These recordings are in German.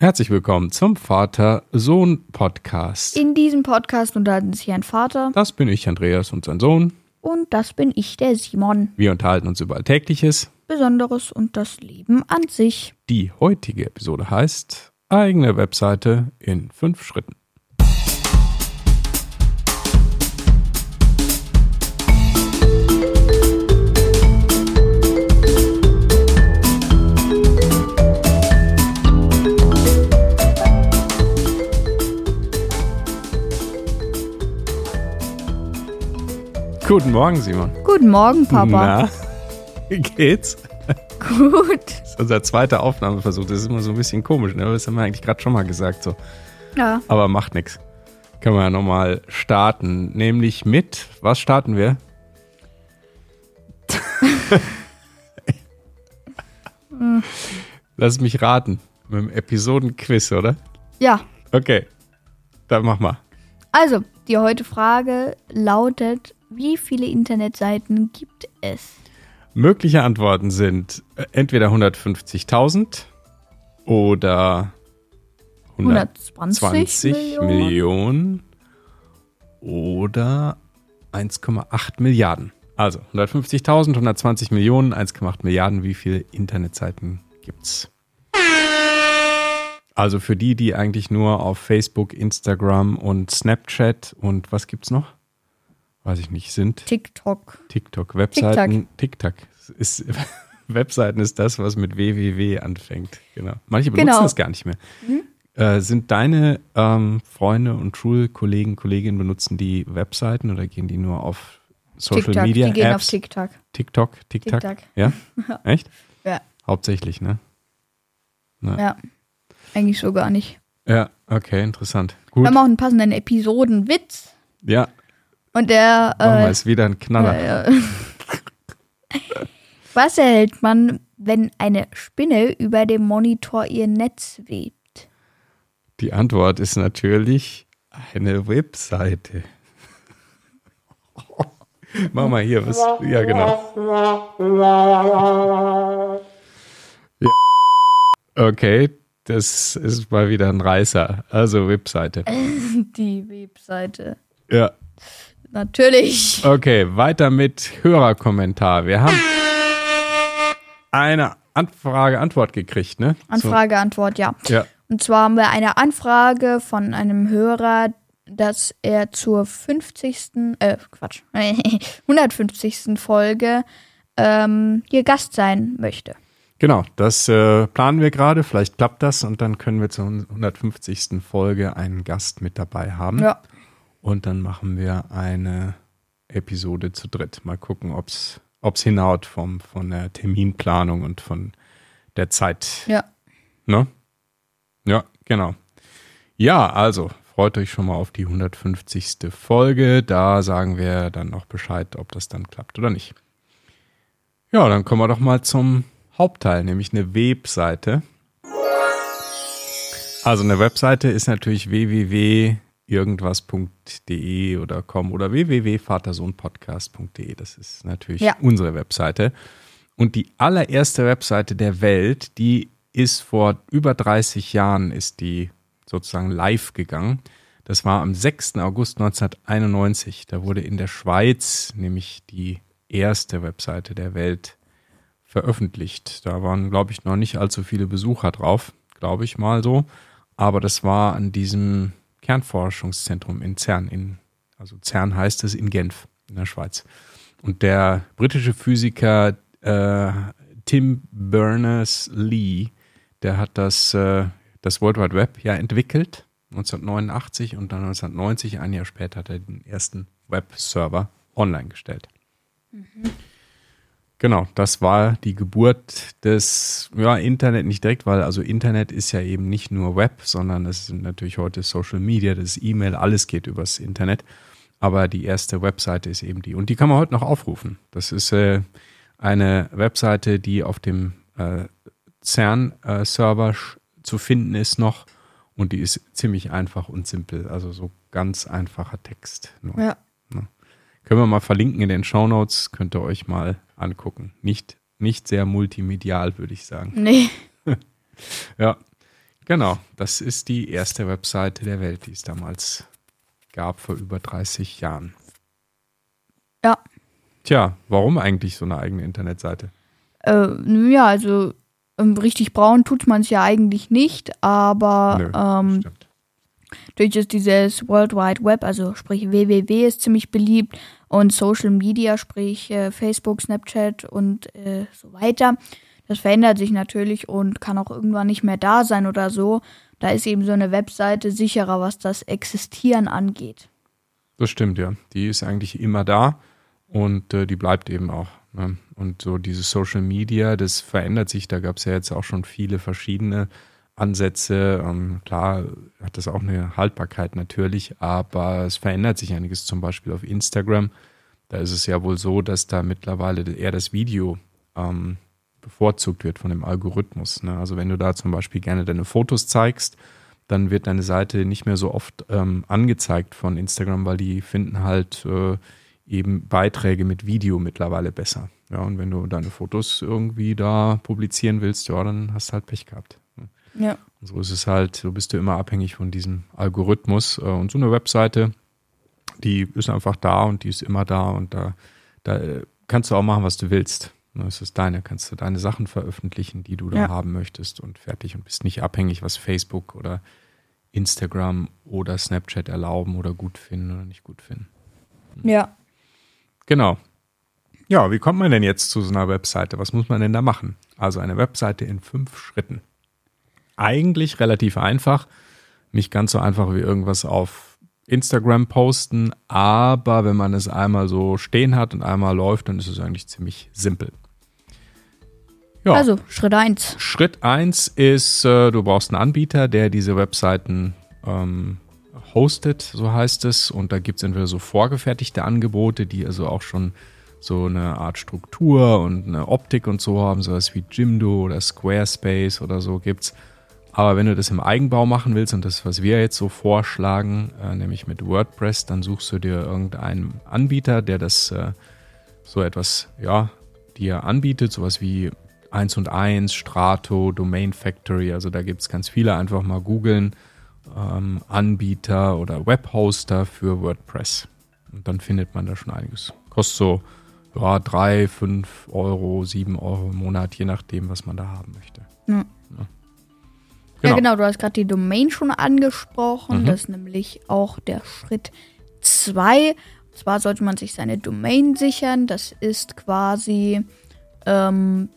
Herzlich willkommen zum Vater-Sohn-Podcast. In diesem Podcast unterhalten sich ein Vater Das bin ich, Andreas, und sein Sohn. und das bin ich, der Simon. Wir unterhalten uns über Alltägliches. Besonderes und das Leben an sich. Die heutige Episode heißt eigene Webseite in fünf Schritten. Guten Morgen, Simon. Guten Morgen, Papa. Na, wie geht's? Gut. Das ist unser zweiter Aufnahmeversuch. Das ist immer so ein bisschen komisch, ne? Das haben wir eigentlich gerade schon mal gesagt. So. Ja, Aber macht nichts. Können wir ja nochmal starten. Nämlich mit, was starten wir? Lass mich raten. Mit dem Episodenquiz, oder? ja. Okay. Dann mach mal. Also, die heute Frage lautet, wie viele Internetseiten gibt es? Mögliche Antworten sind äh, entweder 150.000 oder 120 120 Millionen. Millionen. oder 1,8 Milliarden. Also 150.000, 120 Millionen, 1,8 Milliarden. Wie viele Internetseiten gibt's? Also für die, die eigentlich nur auf Facebook, Instagram und Snapchat und was gibt's noch? Weiß ich nicht, sind TikTok. TikTok, Webseiten. TikTok ist Webseiten ist das, was mit www anfängt. Genau. Manche benutzen Genau. es gar nicht mehr. Äh, sind deine ähm, Freunde und Schulkollegen, Kolleginnen benutzen die Webseiten oder gehen die nur auf Social TikTok. Media die gehen auf Apps? TikTok. TikTok, TikTok. TikTok. Ja? Echt? Ja. Hauptsächlich, ne? Ja. Eigentlich so gar nicht. Ja, okay, interessant. Wir Gut. haben auch einen passenden Episodenwitz. Ja, Und der. Äh, ist wieder ein Knaller. Ja, ja. Was erhält man, wenn eine Spinne über dem Monitor ihr Netz webt? Die Antwort ist natürlich eine Webseite. Mach mal hier was. Ja, genau. Ja. Okay, das ist mal wieder ein Reißer. Also Webseite. Die Webseite. Ja. Natürlich. Okay, weiter mit Hörerkommentar. Wir haben eine Anfrage-Antwort gekriegt, ne? Anfrage, Antwort, ja. Ja. Und zwar haben wir eine Anfrage von einem Hörer, dass er zur 50. Äh, Quatsch. 150. Folge ähm, hier Gast sein möchte. Genau, das äh, planen wir gerade. Vielleicht klappt das und dann können wir zur 150. Folge einen Gast mit dabei haben. Ja. Und dann machen wir eine Episode zu dritt. Mal gucken, ob es hinhaut vom, von der Terminplanung und von der Zeit. Ja. Ne? Ja, genau. Ja, also freut euch schon mal auf die 150. Folge. Da sagen wir dann noch Bescheid, ob das dann klappt oder nicht. Ja, dann kommen wir doch mal zum Hauptteil, nämlich eine Webseite. Also eine Webseite ist natürlich www.irgendwas.de oder com oder www.vatersohnpodcast.de. Das ist natürlich Ja. unsere Webseite. Und die allererste Webseite der Welt, die ist vor über 30 Jahren, ist die sozusagen live gegangen. Das war am 6. August 1991. Da wurde in der Schweiz nämlich die erste Webseite der Welt veröffentlicht. Da waren, glaube ich, noch nicht allzu viele Besucher drauf, glaube ich mal so. Aber das war an diesem Kernforschungszentrum in CERN. In, also CERN heißt es in Genf, in der Schweiz. Und der britische Physiker äh, Tim Berners-Lee, der hat das, äh, das World Wide Web ja entwickelt, 1989 und dann 1990, ein Jahr später, hat er den ersten Webserver online gestellt. Genau, das war die Geburt des ja, Internet nicht direkt, weil also Internet ist ja eben nicht nur Web, sondern es sind natürlich heute Social Media, das ist E-Mail, alles geht übers Internet. Aber die erste Webseite ist eben die. Und die kann man heute noch aufrufen. Das ist äh, eine Webseite, die auf dem äh, CERN-Server zu finden ist noch. Und die ist ziemlich einfach und simpel. Also so ganz einfacher Text. Nur. Ja. Können wir mal verlinken in den Shownotes, könnt ihr euch mal angucken. Nicht, nicht sehr multimedial, würde ich sagen. Nee. Ja, Genau, das ist die erste Webseite der Welt, die es damals gab, vor über 30 Jahren. Ja. Tja, warum eigentlich so eine eigene Internetseite? Äh, ja, also ähm, richtig braun tut man es ja eigentlich nicht, aber Nö, ähm, stimmt. Durch das, dieses World Wide Web, also sprich www ist ziemlich beliebt und Social Media, sprich äh, Facebook, Snapchat und äh, so weiter. Das verändert sich natürlich und kann auch irgendwann nicht mehr da sein oder so. Da ist eben so eine Webseite sicherer, was das Existieren angeht. Das stimmt, ja. Die ist eigentlich immer da und äh, die bleibt eben auch. Ne? Und so dieses Social Media, das verändert sich. Da gab es ja jetzt auch schon viele verschiedene Ansätze. Ähm, klar hat das auch eine Haltbarkeit natürlich, aber es verändert sich einiges. Zum Beispiel auf Instagram. Da ist es ja wohl so, dass da mittlerweile eher das Video ähm, bevorzugt wird von dem Algorithmus. Ne? Also wenn du da zum Beispiel gerne deine Fotos zeigst, dann wird deine Seite nicht mehr so oft ähm, angezeigt von Instagram, weil die finden halt äh, eben Beiträge mit Video mittlerweile besser. Ja, und wenn du deine Fotos irgendwie da publizieren willst, ja, dann hast du halt Pech gehabt. Ja. Und so ist es halt, so bist du immer abhängig von diesem Algorithmus. Äh, Und so eine Webseite, die ist einfach da und die ist immer da und da, da äh, kannst du auch machen, was du willst. Ne, Es ist deine, kannst du deine Sachen veröffentlichen, die du da Ja. haben möchtest und fertig und bist nicht abhängig, was Facebook oder Instagram oder Snapchat erlauben oder gut finden oder nicht gut finden. Ja. Genau. Ja, wie kommt man denn jetzt zu so einer Webseite? Was muss man denn da machen? Also eine Webseite in fünf Schritten. Eigentlich relativ einfach. Nicht ganz so einfach wie irgendwas auf Instagram posten, aber wenn man es einmal so stehen hat und einmal läuft, dann ist es eigentlich ziemlich simpel. Ja. Also, Schritt 1. Schritt eins ist, äh, du brauchst einen Anbieter, der diese Webseiten ähm, hostet, so heißt es. Und da gibt es entweder so vorgefertigte Angebote, die also auch schon so eine Art Struktur und eine Optik und so haben, sowas wie Jimdo oder Squarespace oder so gibt's. Aber wenn du das im Eigenbau machen willst und das, was wir jetzt so vorschlagen, äh, nämlich mit WordPress, dann suchst du dir irgendeinen Anbieter, der das äh, so etwas, ja, dir anbietet, sowas wie 1 und 1, Strato, Domain Factory, also da gibt es ganz viele, einfach mal googeln, ähm, Anbieter oder Webhoster für WordPress. Und dann findet man da schon einiges. Kostet so ja, 3, 5 Euro, 7 Euro im Monat, je nachdem, was man da haben möchte. Ja. Ja, genau, du hast gerade die Domain schon angesprochen. Mhm. Das ist nämlich auch der Schritt 2. Und zwar sollte man sich seine Domain sichern. Das ist quasi, ähm,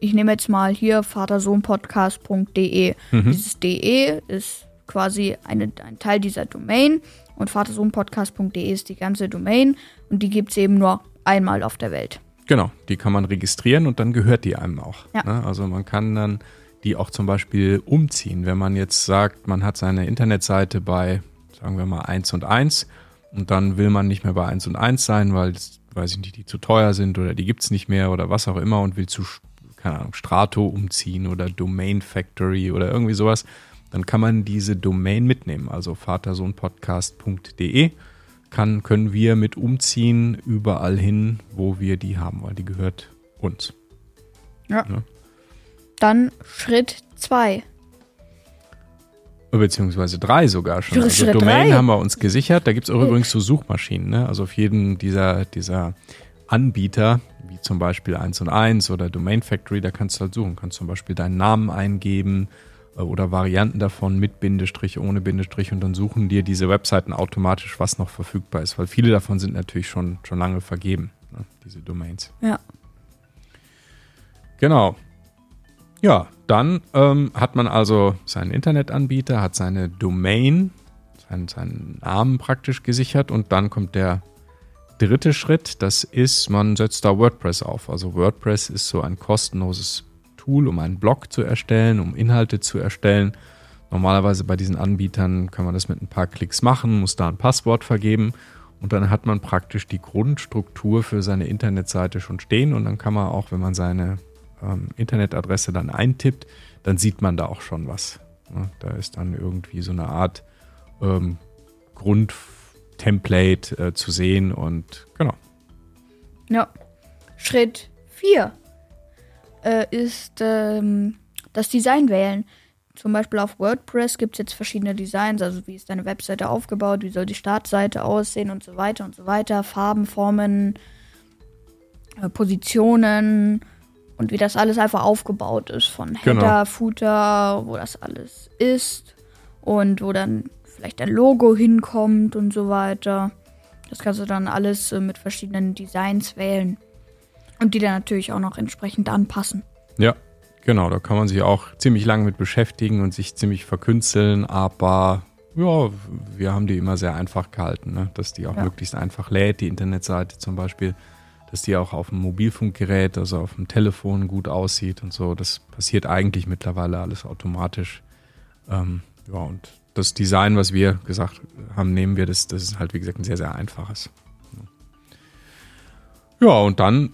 ich nehme jetzt mal hier vatersohnpodcast.de. Mhm. Dieses DE ist quasi eine, ein Teil dieser Domain und vatersohnpodcast.de ist die ganze Domain und die gibt es eben nur einmal auf der Welt. Genau, die kann man registrieren und dann gehört die einem auch. Ja. Ne? Also man kann dann die auch zum Beispiel umziehen. Wenn man jetzt sagt, man hat seine Internetseite bei, sagen wir mal, 1 und 1 und dann will man nicht mehr bei 1 und 1 sein, weil, weiß ich nicht, die zu teuer sind oder die gibt's nicht mehr oder was auch immer und will zu, keine Ahnung, Strato umziehen oder Domain Factory oder irgendwie sowas, dann kann man diese Domain mitnehmen. Also vatersohnpodcast.de kann, können wir mit umziehen überall hin, wo wir die haben, weil die gehört uns. Ja. Ja. Dann Schritt 2. Beziehungsweise drei sogar schon. Schritt Also drei. Domain haben wir uns gesichert. Da gibt es auch übrigens so Suchmaschinen. Ne? Also auf jedem dieser, dieser Anbieter, wie zum Beispiel 1 und 1 oder Domain Factory, da kannst du halt suchen. Kannst zum Beispiel deinen Namen eingeben äh, oder Varianten davon mit Bindestrich, ohne Bindestrich und dann suchen dir diese Webseiten automatisch, was noch verfügbar ist, weil viele davon sind natürlich schon, schon lange vergeben, ne? diese Domains. Ja. Genau. Ja, dann ähm, hat man also seinen Internetanbieter, hat seine Domain, seinen, seinen Namen praktisch gesichert und dann kommt der dritte Schritt, das ist, man setzt da WordPress auf. Also WordPress ist so ein kostenloses Tool, um einen Blog zu erstellen, um Inhalte zu erstellen. Normalerweise bei diesen Anbietern kann man das mit ein paar Klicks machen, muss da ein Passwort vergeben und dann hat man praktisch die Grundstruktur für seine Internetseite schon stehen und dann kann man auch, wenn man seine ähm, Internetadresse dann eintippt, dann sieht man da auch schon was. Ja, da ist dann irgendwie so eine Art ähm, Grundtemplate äh, zu sehen und genau. Ja. Schritt 4 äh, ist ähm, das Design wählen. zum Beispiel auf WordPress gibt es jetzt verschiedene Designs, also wie ist deine Webseite aufgebaut, wie soll die Startseite aussehen und so weiter und so weiter, Farben, Formen, äh, Positionen und wie das alles einfach aufgebaut ist von Header, Genau. Footer, wo das alles ist und wo dann vielleicht ein Logo hinkommt und so weiter. Das kannst du dann alles äh, mit verschiedenen Designs wählen und die dann natürlich auch noch entsprechend anpassen. Ja, genau, da kann man sich auch ziemlich lange mit beschäftigen und sich ziemlich verkünsteln, aber ja, wir haben die immer sehr einfach gehalten, ne? dass die auch Ja. möglichst einfach lädt, die Internetseite zum Beispiel, dass die auch auf dem Mobilfunkgerät, also auf dem Telefon gut aussieht und so. Das passiert eigentlich mittlerweile alles automatisch. Ähm, ja, und das Design, was wir gesagt haben, nehmen wir, das, das ist halt, wie gesagt, ein sehr, sehr einfaches. Ja, und dann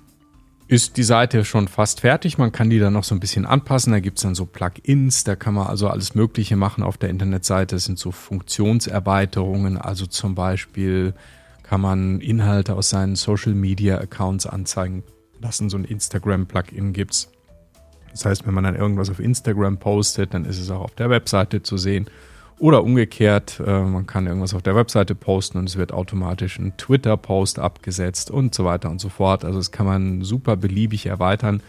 ist die Seite schon fast fertig. Man kann die dann noch so ein bisschen anpassen. Da gibt es dann so Plugins, da kann man also alles Mögliche machen auf der Internetseite. Es sind so Funktionserweiterungen, also zum Beispiel kann man Inhalte aus seinen Social Media Accounts anzeigen lassen. So ein Instagram-Plugin gibt's. Das heißt, wenn man dann irgendwas auf Instagram postet, dann ist es auch auf der Webseite zu sehen. Oder umgekehrt, äh, man kann irgendwas auf der Webseite posten und es wird automatisch ein Twitter-Post abgesetzt und so weiter und so fort. Also das kann man super beliebig erweitern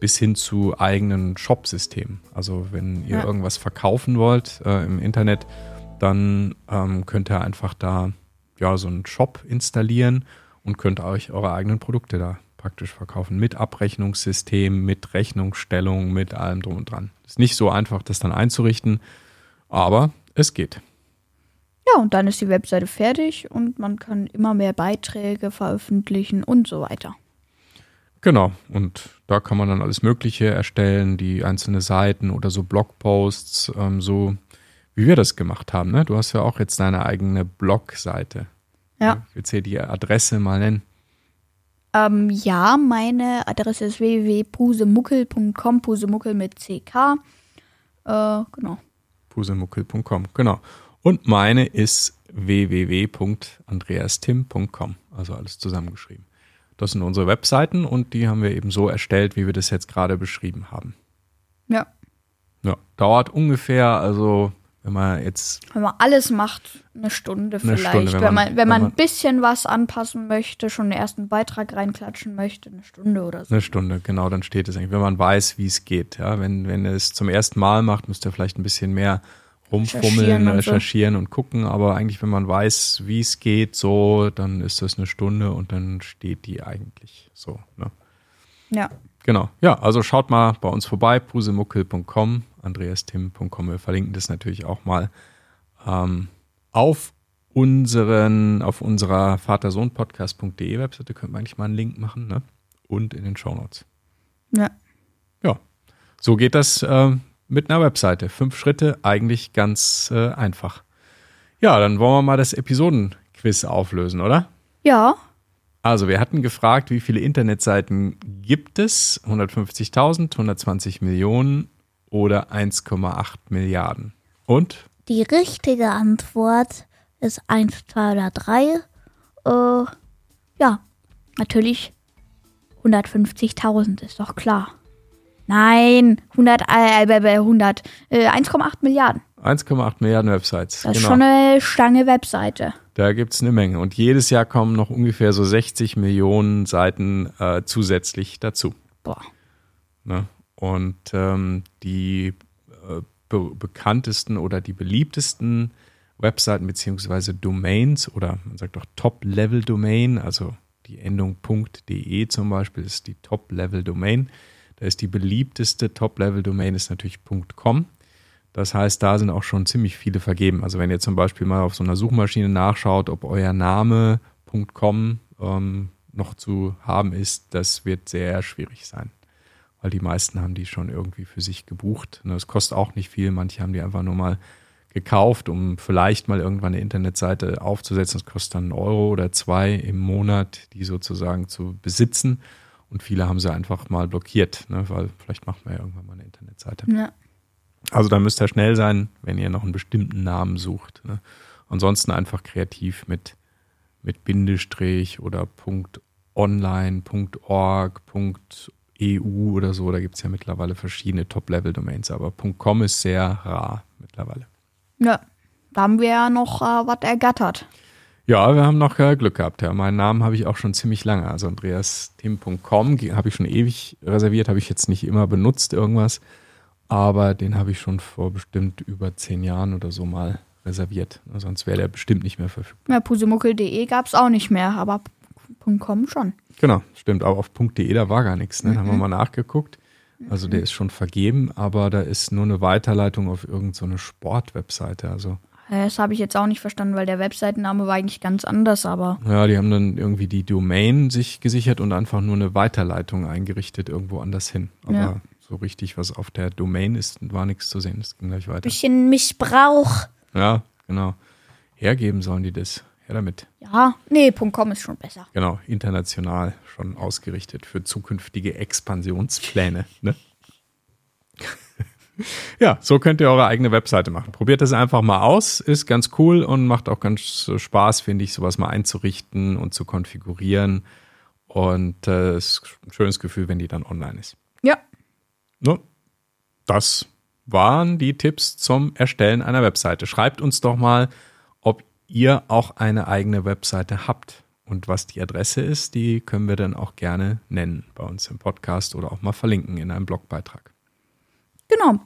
bis hin zu eigenen Shop-Systemen. Also wenn ihr Ja. irgendwas verkaufen wollt äh, im Internet, dann ähm, könnt ihr einfach da ja so einen Shop installieren und könnt euch eure eigenen Produkte da praktisch verkaufen. Mit Abrechnungssystem, mit Rechnungsstellung, mit allem drum und dran. Ist nicht so einfach, das dann einzurichten, aber es geht. Ja, und dann ist die Webseite fertig und man kann immer mehr Beiträge veröffentlichen und so weiter. Genau, und da kann man dann alles Mögliche erstellen, die einzelne Seiten oder so Blogposts, ähm, so wie wir das gemacht haben. Ne? Du hast ja auch jetzt deine eigene Blogseite. Ja. Willst du hier die Adresse mal nennen? Ähm, ja, meine Adresse ist www.pusemuckel.com, Pusemuckel mit CK. Äh, genau. pusemuckel.com, genau. Und meine ist www.andreastim.com, also alles zusammengeschrieben. Das sind unsere Webseiten und die haben wir eben so erstellt, wie wir das jetzt gerade beschrieben haben. Ja. Ja, dauert ungefähr, also wenn man jetzt Wenn man alles macht, eine Stunde Eine vielleicht. Stunde, wenn wenn, man- wenn, wenn man man- ein bisschen was anpassen möchte, schon den ersten Beitrag reinklatschen möchte, eine Stunde oder so. Eine Stunde, genau, dann steht es eigentlich, wenn man weiß, wie es geht. Ja, wenn, wenn ihr es zum ersten Mal macht, müsst ihr vielleicht ein bisschen mehr rumfummeln, Recherchieren und so. und gucken. Aber eigentlich, wenn man weiß, wie es geht, so, dann ist das eine Stunde und dann steht die eigentlich so. Ne? Ja. Genau. Ja, also schaut mal bei uns vorbei, pusemuckel.com, andreastim.com. Wir verlinken das natürlich auch mal ähm, auf unseren, auf unserer Vatersohn-Podcast.de Webseite könnte man eigentlich mal einen Link machen, ne? Und in den Shownotes. Ja. Ja, so geht das ähm, mit einer Webseite. Fünf Schritte, eigentlich ganz äh, einfach. Ja, dann wollen wir mal das Episodenquiz auflösen, oder? Ja. Also, wir hatten gefragt, wie viele Internetseiten gibt es? 150.000, 120 Millionen oder 1,8 Milliarden? Und? Die richtige Antwort ist 1, 2 oder 3. Äh, ja, natürlich 150.000, ist doch klar. Nein, 100, äh, äh, 100, äh, 1,8 Milliarden. 1,8 Milliarden Websites. Das ist schon eine Stange Webseite. Da gibt es eine Menge. Und jedes Jahr kommen noch ungefähr so 60 Millionen Seiten äh, zusätzlich dazu. Boah. Ne? Und ähm, die äh, be bekanntesten oder die beliebtesten Webseiten beziehungsweise Domains oder man sagt auch Top-Level-Domain, also die Endung .de zum Beispiel ist die Top-Level-Domain. Da ist die beliebteste Top-Level-Domain ist natürlich .com. Das heißt, da sind auch schon ziemlich viele vergeben. Also wenn ihr zum Beispiel mal auf so einer Suchmaschine nachschaut, ob euer Name .com ähm, noch zu haben ist, das wird sehr schwierig sein. Weil die meisten haben die schon irgendwie für sich gebucht. Ne, Es kostet auch nicht viel. Manche haben die einfach nur mal gekauft, um vielleicht mal irgendwann eine Internetseite aufzusetzen. Das kostet dann einen Euro oder zwei im Monat, die sozusagen zu besitzen. Und viele haben sie einfach mal blockiert, ne? weil vielleicht macht man ja irgendwann mal eine Internetseite. Ja. Also da müsst ihr schnell sein, wenn ihr noch einen bestimmten Namen sucht. Ne? Ansonsten einfach kreativ mit, mit Bindestrich oder Punkt .online, Punkt .org, Punkt EU oder so, da gibt es ja mittlerweile verschiedene Top-Level-Domains, aber .com ist sehr rar mittlerweile. Ja, da haben wir ja noch äh, was ergattert. Ja, wir haben noch äh, Glück gehabt. Ja. Meinen Namen habe ich auch schon ziemlich lange. Also andreastim.com habe ich schon ewig reserviert, habe ich jetzt nicht immer benutzt, irgendwas. Aber den habe ich schon vor bestimmt über zehn Jahren oder so mal reserviert. Sonst wäre der bestimmt nicht mehr verfügbar. Ja, pusemuckel.de gab es auch nicht mehr, aber .com schon. Genau, stimmt. Aber auf .de, da war gar nichts. Ne? Da haben wir mal nachgeguckt. Also der ist schon vergeben, aber da ist nur eine Weiterleitung auf irgendeine so Sportwebseite. Also Äh, Das habe ich jetzt auch nicht verstanden, weil der Webseitenname war eigentlich ganz anders, aber ja, die haben dann irgendwie die Domain sich gesichert und einfach nur eine Weiterleitung eingerichtet irgendwo anders hin. Aber Ja. So richtig, was auf der Domain ist, war nichts zu sehen. Das ging gleich weiter. Bisschen Missbrauch. Ja, genau. Hergeben sollen die das. Her damit. ja, nee, .com ist schon besser. Genau, international schon ausgerichtet für zukünftige Expansionspläne. Ne? ja, so könnt ihr eure eigene Webseite machen. Probiert das einfach mal aus, ist ganz cool und macht auch ganz Spaß, finde ich, sowas mal einzurichten und zu konfigurieren. Und äh, es ist ein schönes Gefühl, wenn die dann online ist. Ja, Ne? Das waren die Tipps zum Erstellen einer Webseite. Schreibt uns doch mal, ob ihr auch eine eigene Webseite habt. Und was die Adresse ist, die können wir dann auch gerne nennen bei uns im Podcast oder auch mal verlinken in einem Blogbeitrag. genau.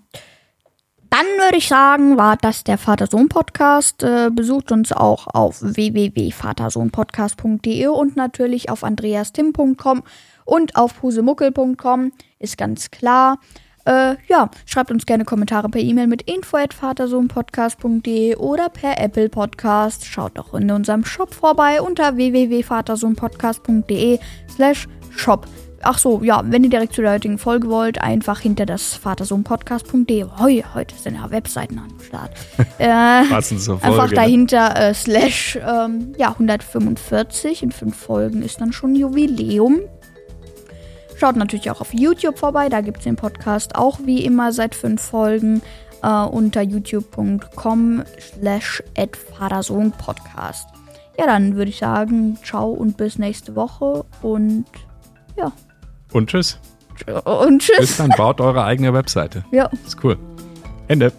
Dann würde ich sagen, war das der Vater-Sohn-Podcast. Äh, besucht uns auch auf www.vatersohnpodcast.de und natürlich auf andreastim.com und auf pusemuckel.com. Ist ganz klar. Äh, ja, schreibt uns gerne Kommentare per E-Mail mit info@vatersohnpodcast.de oder per Apple Podcast. Schaut doch in unserem Shop vorbei unter www.vatersohnpodcast.de slash shop. Ach so, ja, wenn ihr direkt zu der heutigen Folge wollt, einfach hinter das vatersohnpodcast.de. Hoi, heute sind ja Webseiten am Start. äh, Folge. einfach ne? dahinter äh, slash ähm, ja, 145. In fünf Folgen ist dann schon Jubiläum. Schaut natürlich auch auf YouTube vorbei, da gibt es den Podcast auch wie immer seit fünf Folgen äh, unter youtube.com slash Podcast. Ja, dann würde ich sagen, ciao und bis nächste Woche und ja, Und tschüss. und tschüss. Bis dann, baut eure eigene Webseite. Ja. Ist cool. Ende.